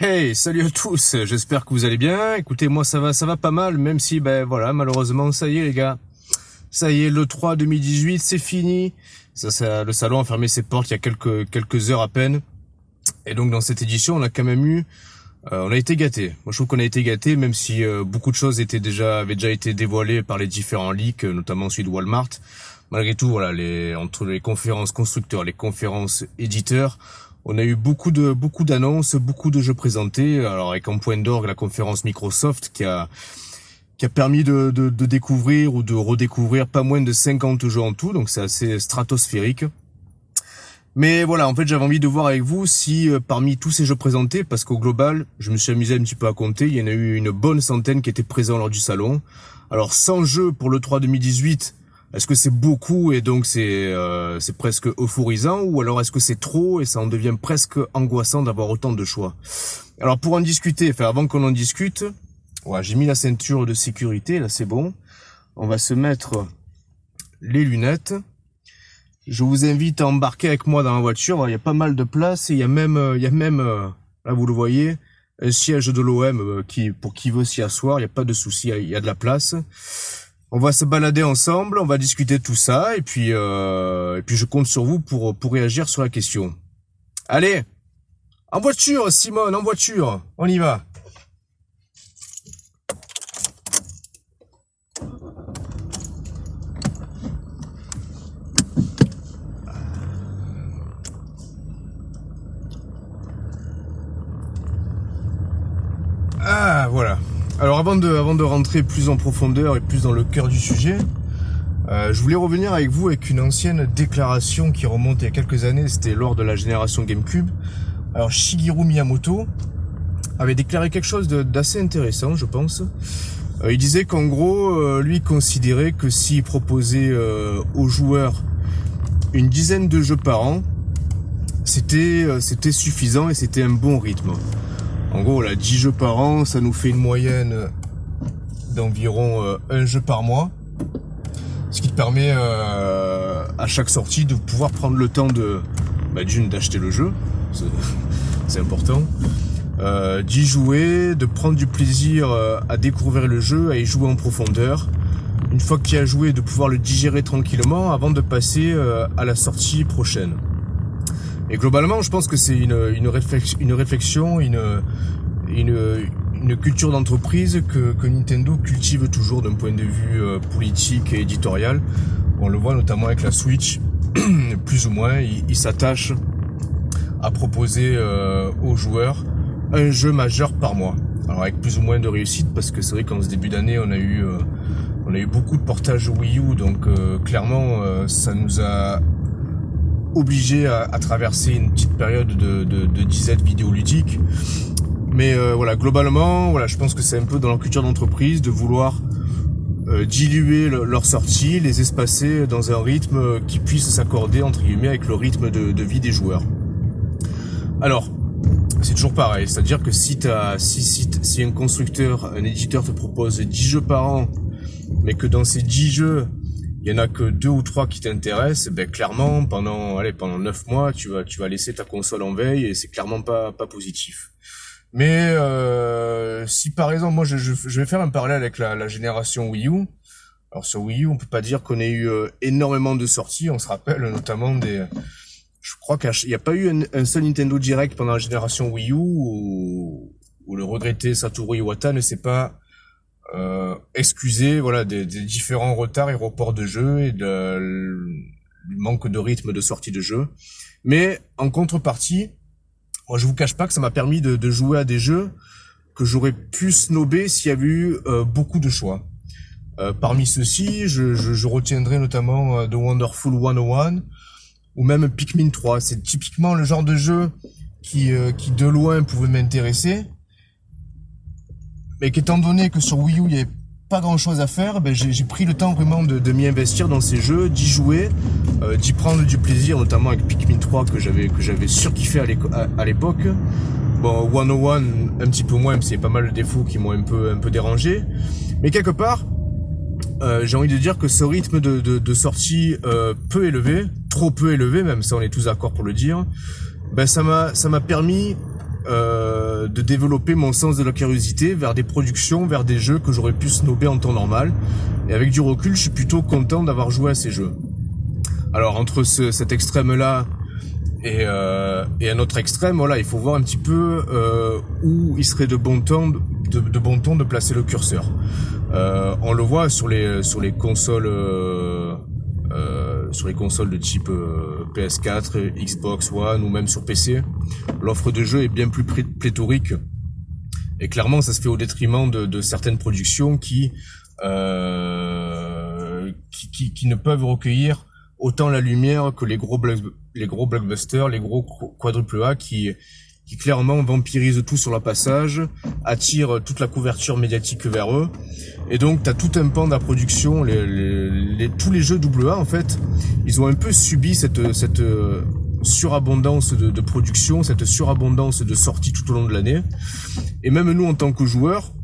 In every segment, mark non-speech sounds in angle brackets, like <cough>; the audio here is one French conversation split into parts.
Hey, salut à tous. J'espère que vous allez bien. Écoutez, moi ça va, ça va pas mal, même si ben voilà, malheureusement, ça y est les gars. Ça y est, le 3 2018, c'est fini. Ça, ça, le salon a fermé ses portes il y a quelques quelques heures à peine. Et donc dans cette édition, on a quand même eu euh, on a été gâté. Moi, je trouve qu'on a été gâté, même si euh, beaucoup de choses étaient déjà avaient déjà été dévoilées par les différents leaks, euh, notamment celui de Walmart. Malgré tout, voilà, les entre les conférences constructeurs, les conférences éditeurs, on a eu beaucoup de beaucoup d'annonces, beaucoup de jeux présentés. Alors avec en point d'orgue la conférence Microsoft qui a qui a permis de, de, de, découvrir ou de redécouvrir pas moins de 50 jeux en tout, donc c'est assez stratosphérique. Mais voilà, en fait j'avais envie de voir avec vous si euh, parmi tous ces jeux présentés, parce qu'au global, je me suis amusé un petit peu à compter, il y en a eu une bonne centaine qui étaient présents lors du salon. Alors 100 jeux pour le 3 2018, est-ce que c'est beaucoup et donc c'est euh, c'est presque euphorisant ou alors est-ce que c'est trop et ça en devient presque angoissant d'avoir autant de choix? Alors pour en discuter, enfin avant qu'on en discute, ouais, j'ai mis la ceinture de sécurité, là c'est bon. On va se mettre les lunettes. Je vous invite à embarquer avec moi dans la voiture. Il y a pas mal de place et il y a même, il y a même, euh, là vous le voyez, un siège de l'OM euh, qui, pour qui veut s'y asseoir. Il n'y a pas de souci, il y a de la place. On va se balader ensemble, on va discuter tout ça et puis euh, et puis je compte sur vous pour pour réagir sur la question. Allez, en voiture, Simone, en voiture, on y va. Ah voilà. Avant de, rentrer plus en profondeur et plus dans le cœur du sujet, euh, je voulais revenir avec vous avec une ancienne déclaration qui remonte il y a quelques années, c'était lors de la génération GameCube. Alors Shigeru Miyamoto avait déclaré quelque chose d'assez intéressant, je pense. Euh, il disait qu'en gros, euh, lui considérait que s'il proposait aux joueurs une dizaine de jeux par an, c'était suffisant et c'était un bon rythme. En gros, là, 10 jeux par an, ça nous fait une moyenne d'environ euh, un jeu par mois. Ce qui te permet euh, à chaque sortie de pouvoir prendre le temps de bah, d'une d'acheter le jeu, c'est <laughs> important, euh, d'y jouer, de prendre du plaisir euh, à découvrir le jeu, à y jouer en profondeur. Une fois qu'il a joué, de pouvoir le digérer tranquillement avant de passer à la sortie prochaine. Et globalement, je pense que c'est une, une, réflexion, une une, une culture d'entreprise que, que, Nintendo cultive toujours d'un point de vue euh, politique et éditorial. On le voit notamment avec la Switch, <clears throat> plus ou moins, il, s'attache à proposer euh, aux joueurs un jeu majeur par mois. Alors avec plus ou moins de réussite parce que c'est vrai qu'en ce début d'année on a eu euh, on a eu beaucoup de portages Wii U donc clairement ça nous a obligé à, traverser une petite période de, de, de disette vidéoludique. Mais euh, voilà, globalement, voilà, je pense que c'est un peu dans leur culture d'entreprise de vouloir euh, diluer leur sortie, les espacer dans un rythme qui puisse s'accorder entre guillemets avec le rythme de, de vie des joueurs. Alors, c'est toujours pareil, c'est-à-dire que si si, si, si un constructeur, un éditeur te propose 10 jeux par an, mais que dans ces 10 jeux, il y en a que deux ou trois qui t'intéressent, ben clairement pendant allez pendant neuf mois tu vas tu vas laisser ta console en veille et c'est clairement pas pas positif. Mais euh, si par exemple moi je, je, vais faire un parallèle avec la, la, génération Wii U. Alors sur Wii U on peut pas dire qu'on ait eu euh, énormément de sorties. On se rappelle notamment des je crois qu'il n'y a pas eu un, seul Nintendo Direct pendant la génération Wii U où, où le regretté Satoru Iwata ne s'est pas excuser voilà des, des, différents retards et reports de jeu et de, manque de rythme de sortie de jeu. Mais en contrepartie, je vous cache pas que ça m'a permis de, de, jouer à des jeux que j'aurais pu snober s'il y avait eu euh, beaucoup de choix. Euh, parmi ceux-ci, je, je, je, retiendrai notamment euh, The Wonderful 101 ou même Pikmin 3. C'est typiquement le genre de jeu qui, euh, qui de loin pouvait m'intéresser mais qu'étant donné que sur Wii U il n'y avait pas grand chose à faire, ben j'ai pris le temps vraiment de, de m'y investir dans ces jeux, d'y jouer, euh, d'y prendre du plaisir, notamment avec Pikmin 3 que j'avais que j'avais surkiffé à l'époque. Bon, 101 un petit peu moins, a pas mal de défauts qui m'ont un peu un peu dérangé, mais quelque part, euh, j'ai envie de dire que ce rythme de, de, de sortie euh, peu élevé, trop peu élevé, même ça on est tous d'accord pour le dire, ben ça m'a ça m'a permis euh, de développer mon sens de la curiosité vers des productions, vers des jeux que j'aurais pu snober en temps normal. Et avec du recul, je suis plutôt content d'avoir joué à ces jeux. Alors entre ce, cet extrême-là et, euh, et un autre extrême, voilà, il faut voir un petit peu euh, où il serait de bon temps de, de, bon ton de placer le curseur. Euh, on le voit sur les sur les consoles euh, sur les consoles de type euh, PS4, Xbox One ou même sur PC. L'offre de jeux est bien plus pléthorique et clairement ça se fait au détriment de, de certaines productions qui, euh, qui, qui, qui ne peuvent recueillir autant la lumière que les gros les gros blockbusters, les gros quadruple A qui qui clairement vampirisent tout sur leur passage, attirent toute la couverture médiatique vers eux. Et donc, tu as tout un pan de la production, tous les jeux AA, en fait, ils ont un peu subi cette, cette euh, surabondance de, production, cette surabondance de sorties tout au long de l'année. Et même nous, en tant que joueurs,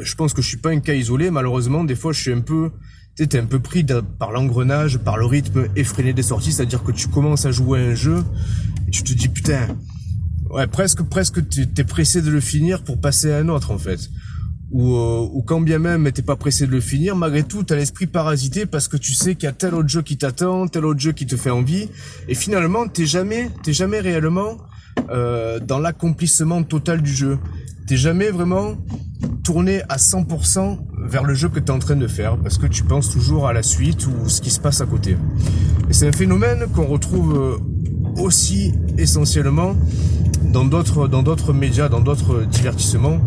je pense que je suis pas un cas isolé, malheureusement, des fois, je suis un peu tu es un peu pris par l'engrenage, par le rythme effréné des sorties, c'est-à-dire que tu commences à jouer à un jeu et tu te dis putain, ouais presque presque t'es pressé de le finir pour passer à un autre en fait. Ou, euh, ou quand bien même t'es pas pressé de le finir, malgré tout t'as l'esprit parasité parce que tu sais qu'il y a tel autre jeu qui t'attend, tel autre jeu qui te fait envie, et finalement t'es jamais t'es jamais réellement euh, dans l'accomplissement total du jeu. T'es jamais vraiment tourner à 100% vers le jeu que tu es en train de faire parce que tu penses toujours à la suite ou ce qui se passe à côté. Et c'est un phénomène qu'on retrouve euh, aussi essentiellement dans d'autres dans d'autres médias, dans d'autres divertissements.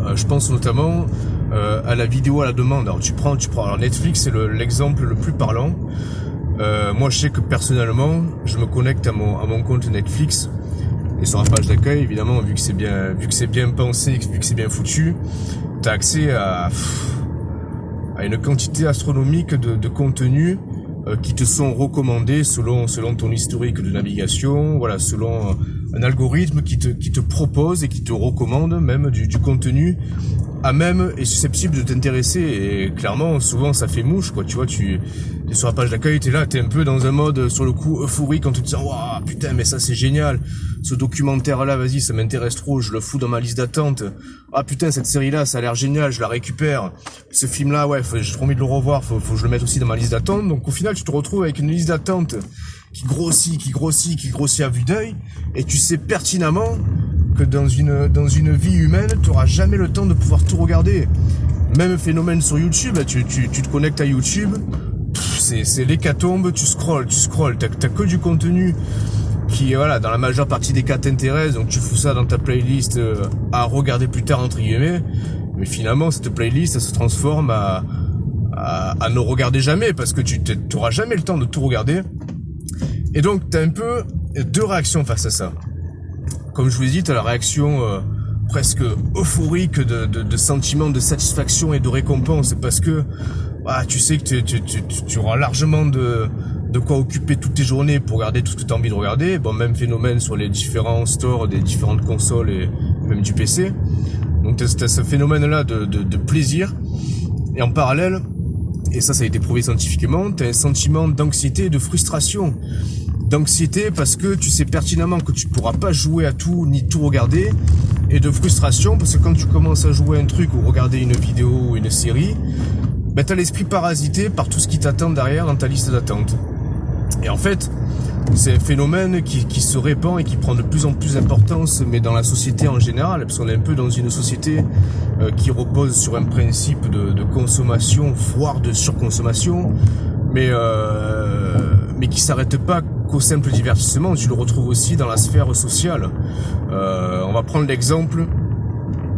Euh, je pense notamment euh, à la vidéo à la demande. Alors tu prends tu prends alors Netflix c'est l'exemple le, plus parlant. moi je sais que personnellement, je me connecte à mon à mon compte Netflix et sur la page d'accueil, évidemment, vu que c'est bien, vu que c'est bien pensé, vu que c'est bien foutu, t'as accès à, à une quantité astronomique de, de contenus euh, qui te sont recommandés selon selon ton historique de navigation, voilà, selon un algorithme qui te qui te propose et qui te recommande même du, du contenu à même et susceptible de t'intéresser. Et clairement souvent ça fait mouche quoi. Tu vois tu sur la page d'accueil t'es là t'es un peu dans un mode sur le coup euphorique en te disant waouh putain mais ça c'est génial. Ce documentaire là vas-y ça m'intéresse trop je le fous dans ma liste d'attente. Ah putain cette série là ça a l'air génial je la récupère. Ce film là ouais j'ai trop envie de le revoir faut, faut que je le mette aussi dans ma liste d'attente. Donc au final tu te retrouves avec une liste d'attente qui grossit qui grossit qui grossit à vue d'œil et tu sais pertinemment que dans une, dans une vie humaine, tu auras jamais le temps de pouvoir tout regarder. Même phénomène sur YouTube, tu, tu, tu te connectes à YouTube, c'est l'hécatombe, tu scrolls, tu scrolls, t'as que du contenu qui, voilà, dans la majeure partie des cas t'intéresse, donc tu fous ça dans ta playlist euh, à regarder plus tard, entre guillemets. Mais finalement, cette playlist, ça se transforme à, à, à ne regarder jamais, parce que tu n'auras jamais le temps de tout regarder. Et donc, t'as un peu deux réactions face à ça comme je vous ai dit, tu as la réaction euh, presque euphorique de, de, de sentiment de satisfaction et de récompense parce que bah, tu sais que tu, tu, tu, tu, auras largement de, de quoi occuper toutes tes journées pour regarder tout ce que tu as envie de regarder. Bon, même phénomène sur les différents stores des différentes consoles et même du PC. Donc tu as, ce phénomène-là de, de, de plaisir. Et en parallèle, et ça ça a été prouvé scientifiquement, tu as un sentiment d'anxiété et de frustration d'anxiété parce que tu sais pertinemment que tu pourras pas jouer à tout ni tout regarder et de frustration parce que quand tu commences à jouer un truc ou regarder une vidéo ou une série, ben t'as l'esprit parasité par tout ce qui t'attend derrière dans ta liste d'attente. Et en fait, c'est un phénomène qui, se répand et qui prend de plus en plus d'importance, mais dans la société en général, parce qu'on est un peu dans une société euh, qui repose sur un principe de, de consommation, voire de surconsommation, mais euh, mais qui s'arrête pas qu'au simple divertissement, tu le retrouves aussi dans la sphère sociale. Euh, on va prendre l'exemple.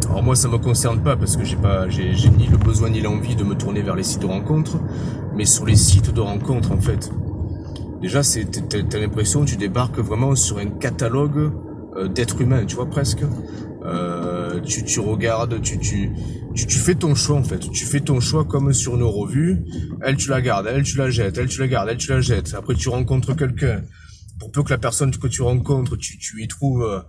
Alors moi ça me concerne pas parce que j'ai pas j'ai ni le besoin ni l'envie de me tourner vers les sites de rencontres, mais sur les sites de rencontres en fait. Déjà c'est t'as l'impression tu débarques vraiment sur un catalogue euh, d'êtres humains, tu vois presque. Euh, tu, tu regardes, tu, tu, tu, fais ton choix en fait. Tu fais ton choix comme sur nos revues. Elle, tu la gardes, elle, tu la jettes, elle, tu la gardes, elle, tu la jettes. Après, tu rencontres quelqu'un. Pour peu que la personne que tu rencontres, tu, tu y trouves euh,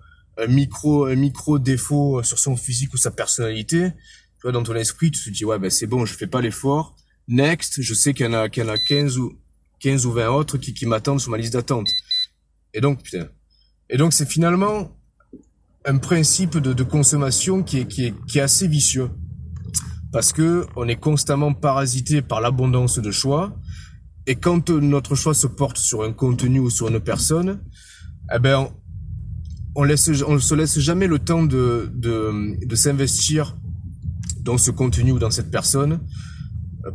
un micro, un micro défaut sur son physique ou sa personnalité. Tu vois, dans ton esprit, tu te dis, ouais, ben c'est bon, je fais pas l'effort. Next, je sais qu'il y en a, qu'il y en a 15 ou, 15 ou 20 autres qui, qui m'attendent sur ma liste d'attente. Et donc, putain. Et donc, c'est finalement un principe de, de consommation qui est, qui, est, qui est assez vicieux. Parce que on est constamment parasité par l'abondance de choix. Et quand notre choix se porte sur un contenu ou sur une personne, eh ben, on, laisse, on se laisse jamais le temps de, de, de s'investir dans ce contenu ou dans cette personne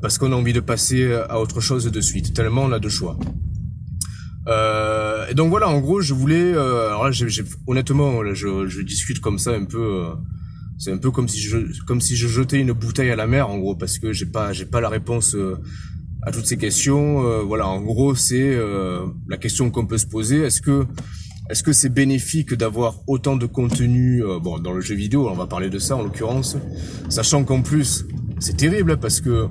parce qu'on a envie de passer à autre chose de suite, tellement on a de choix. Euh, et donc voilà, en gros, je voulais. Euh, alors là, honnêtement, là, je, je, discute comme ça un peu. Euh, c'est un peu comme si je comme si je jetais une bouteille à la mer, en gros, parce que j'ai pas j'ai pas la réponse euh, à toutes ces questions. Euh, voilà, en gros, c'est la question qu'on peut se poser. Est-ce que est-ce que c'est bénéfique d'avoir autant de contenu bon dans le jeu vidéo On va parler de ça en l'occurrence, sachant qu'en plus c'est terrible parce que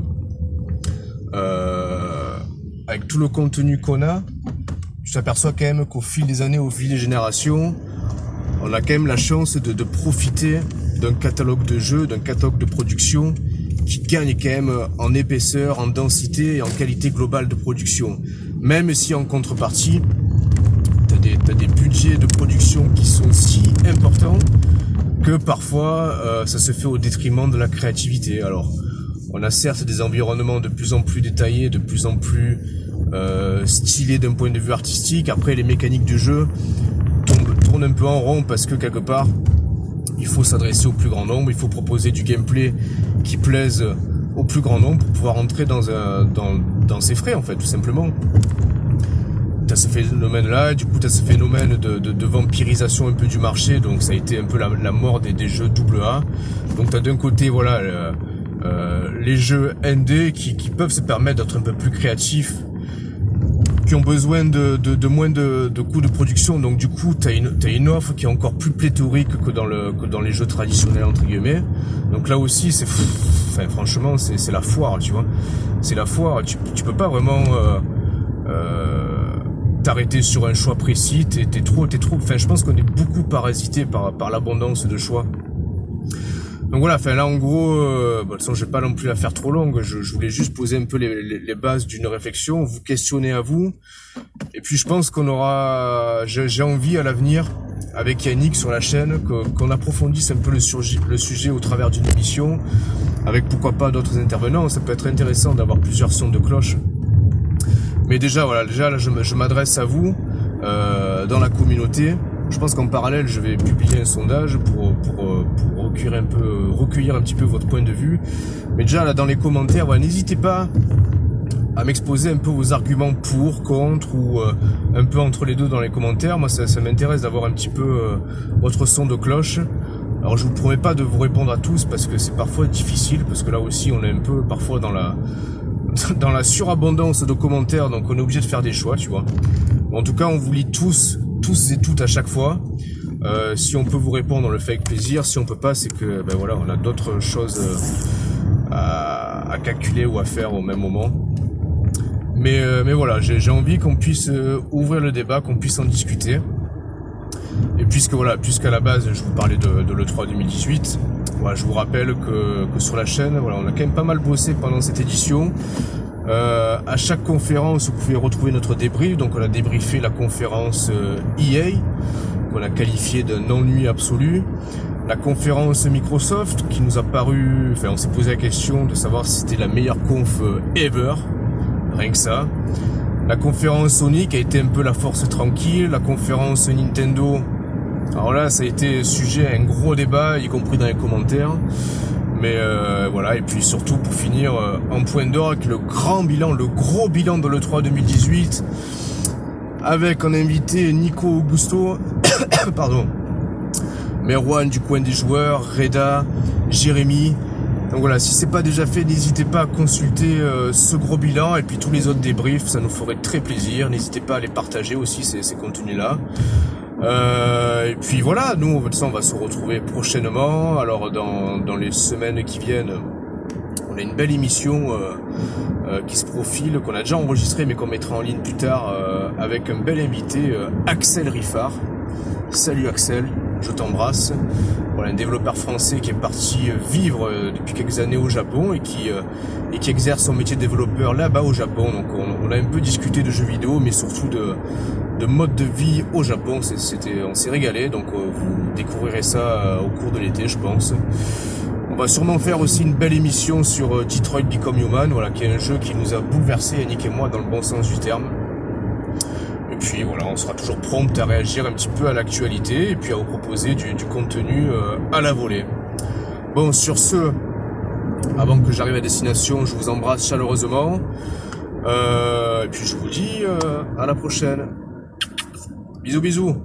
avec tout le contenu qu'on a, tu t'aperçois quand même qu'au fil des années, au fil des générations, on a quand même la chance de, de profiter d'un catalogue de jeux, d'un catalogue de production qui gagne quand même en épaisseur, en densité et en qualité globale de production. Même si en contrepartie, tu as, des budgets de production qui sont si importants que parfois euh, ça se fait au détriment de la créativité. Alors, on a certes des environnements de plus en plus détaillés, de plus en plus euh, stylé d'un point de vue artistique. Après, les mécaniques du jeu tournent, un peu en rond parce que quelque part, il faut s'adresser au plus grand nombre, il faut proposer du gameplay qui plaise au plus grand nombre pour pouvoir entrer dans, un, dans, dans ses frais, en fait, tout simplement. T'as ce phénomène-là, du coup t'as ce phénomène de, de, de, vampirisation un peu du marché, donc ça a été un peu la, mort des, des jeux AA. Donc t'as d'un côté, voilà, euh, les jeux ND qui, qui peuvent se permettre d'être un peu plus créatifs qui ont besoin de, de, de moins de, de, coûts de production. Donc du coup, tu as une, une offre qui est encore plus pléthorique que dans, le, que dans les jeux traditionnels, entre guillemets. Donc là aussi, c'est enfin, franchement, c'est la foire, tu vois. C'est la foire. Tu, tu peux pas vraiment euh, euh, t'arrêter sur un choix précis. T'es es trop, t'es trop. Enfin, je pense qu'on est beaucoup parasité par, par l'abondance de choix. Donc voilà, là en gros, euh, bon, je vais pas non plus la faire trop longue. Je, je voulais juste poser un peu les, les, les bases d'une réflexion, vous questionner à vous. Et puis je pense qu'on aura, j'ai envie à l'avenir avec Yannick sur la chaîne qu'on approfondisse un peu le, le sujet au travers d'une émission, avec pourquoi pas d'autres intervenants. Ça peut être intéressant d'avoir plusieurs sons de cloche. Mais déjà voilà, déjà là je, je m'adresse à vous euh, dans la communauté. Je pense qu'en parallèle, je vais publier un sondage pour, pour, pour recueillir, un peu, recueillir un petit peu votre point de vue. Mais déjà, là, dans les commentaires, voilà, n'hésitez pas à m'exposer un peu vos arguments pour, contre ou euh, un peu entre les deux dans les commentaires. Moi, ça, ça m'intéresse d'avoir un petit peu euh, votre son de cloche. Alors, je vous promets pas de vous répondre à tous parce que c'est parfois difficile, parce que là aussi, on est un peu parfois dans la <laughs> dans la surabondance de commentaires, donc on est obligé de faire des choix, tu vois. En tout cas, on vous lit tous tous et toutes à chaque fois. Euh, si on peut vous répondre, on le fait avec plaisir. Si on peut pas, c'est que ben voilà, on a d'autres choses euh, à, calculer ou à faire au même moment. Mais, euh, mais voilà, j'ai envie qu'on puisse ouvrir le débat, qu'on puisse en discuter. Et puisque voilà, puisqu'à la base je vous parlais de, de l'E3 2018, voilà, je vous rappelle que, que sur la chaîne, voilà, on a quand même pas mal bossé pendant cette édition. Euh, à chaque conférence, vous pouvez retrouver notre débrief. Donc, on a débriefé la conférence EA, e qu'on a qualifié d'un ennui absolu. La conférence Microsoft, qui nous a paru, enfin, on s'est posé la question de savoir si c'était la meilleure conf ever. Rien que ça. La conférence Sony, qui a été un peu la force tranquille. La conférence Nintendo. Alors là, ça a été sujet à un gros débat, y compris dans les commentaires. Mais euh, voilà, et puis surtout pour finir euh, en point d'or avec le grand bilan, le gros bilan de l'E3 2018, avec en invité Nico Augusto, <coughs> pardon, Merwan du coin des joueurs, Reda, Jérémy. Donc voilà, si c'est pas déjà fait, n'hésitez pas à consulter euh, ce gros bilan et puis tous les autres débriefs, ça nous ferait très plaisir. N'hésitez pas à les partager aussi ces, ces contenus-là. Euh, et puis voilà, nous, on va se retrouver prochainement. Alors, dans, dans les semaines qui viennent, a une belle émission euh, euh, qui se profile, qu'on a déjà enregistrée, mais qu'on mettra en ligne plus tard, euh, avec un bel invité, Axel Riffard. Salut Axel, je t'embrasse. Voilà, un développeur français qui est parti vivre depuis quelques années au Japon et qui, et qui exerce son métier de développeur là-bas au Japon. Donc on, a un peu discuté de jeux vidéo, mais surtout de, de mode de vie au Japon. C'était, on s'est régalé, donc vous découvrirez ça au cours de l'été, je pense. On va sûrement faire aussi une belle émission sur Detroit Become Human, voilà, qui est un jeu qui nous a bouleversé, Yannick et moi, dans le bon sens du terme. Et puis voilà, on sera toujours prompt à réagir un petit peu à l'actualité et puis à vous proposer du, contenu euh, à la volée. Bon, sur ce, avant que j'arrive à destination, je vous embrasse chaleureusement. Euh, et puis je vous dis euh, à la prochaine. Bisous bisous